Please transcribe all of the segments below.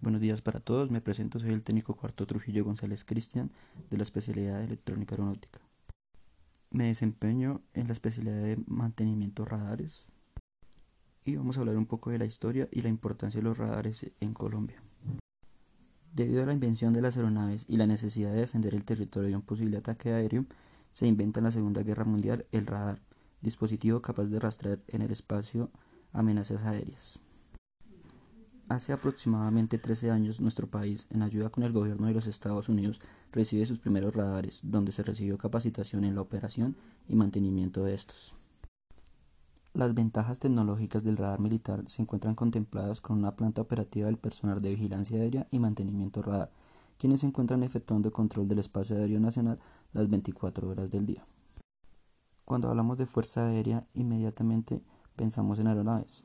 Buenos días para todos, me presento, soy el técnico cuarto Trujillo González Cristian de la especialidad de electrónica aeronáutica. Me desempeño en la especialidad de mantenimiento radares y vamos a hablar un poco de la historia y la importancia de los radares en Colombia. Debido a la invención de las aeronaves y la necesidad de defender el territorio de un posible ataque aéreo, se inventa en la Segunda Guerra Mundial el radar, dispositivo capaz de rastrear en el espacio amenazas aéreas. Hace aproximadamente 13 años, nuestro país, en ayuda con el gobierno de los Estados Unidos, recibe sus primeros radares, donde se recibió capacitación en la operación y mantenimiento de estos. Las ventajas tecnológicas del radar militar se encuentran contempladas con una planta operativa del personal de vigilancia aérea y mantenimiento radar, quienes se encuentran efectuando control del espacio aéreo nacional las 24 horas del día. Cuando hablamos de fuerza aérea, inmediatamente pensamos en aeronaves,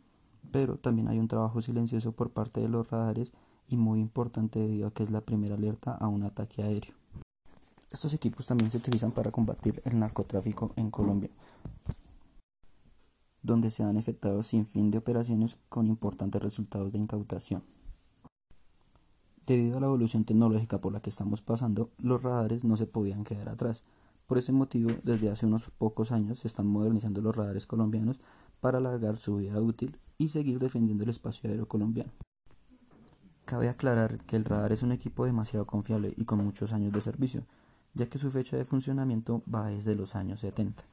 pero también hay un trabajo silencioso por parte de los radares y muy importante debido a que es la primera alerta a un ataque aéreo. Estos equipos también se utilizan para combatir el narcotráfico en Colombia, donde se han efectuado sin fin de operaciones con importantes resultados de incautación. Debido a la evolución tecnológica por la que estamos pasando, los radares no se podían quedar atrás. Por ese motivo, desde hace unos pocos años se están modernizando los radares colombianos para alargar su vida útil y seguir defendiendo el espacio aéreo colombiano. Cabe aclarar que el radar es un equipo demasiado confiable y con muchos años de servicio, ya que su fecha de funcionamiento va desde los años 70.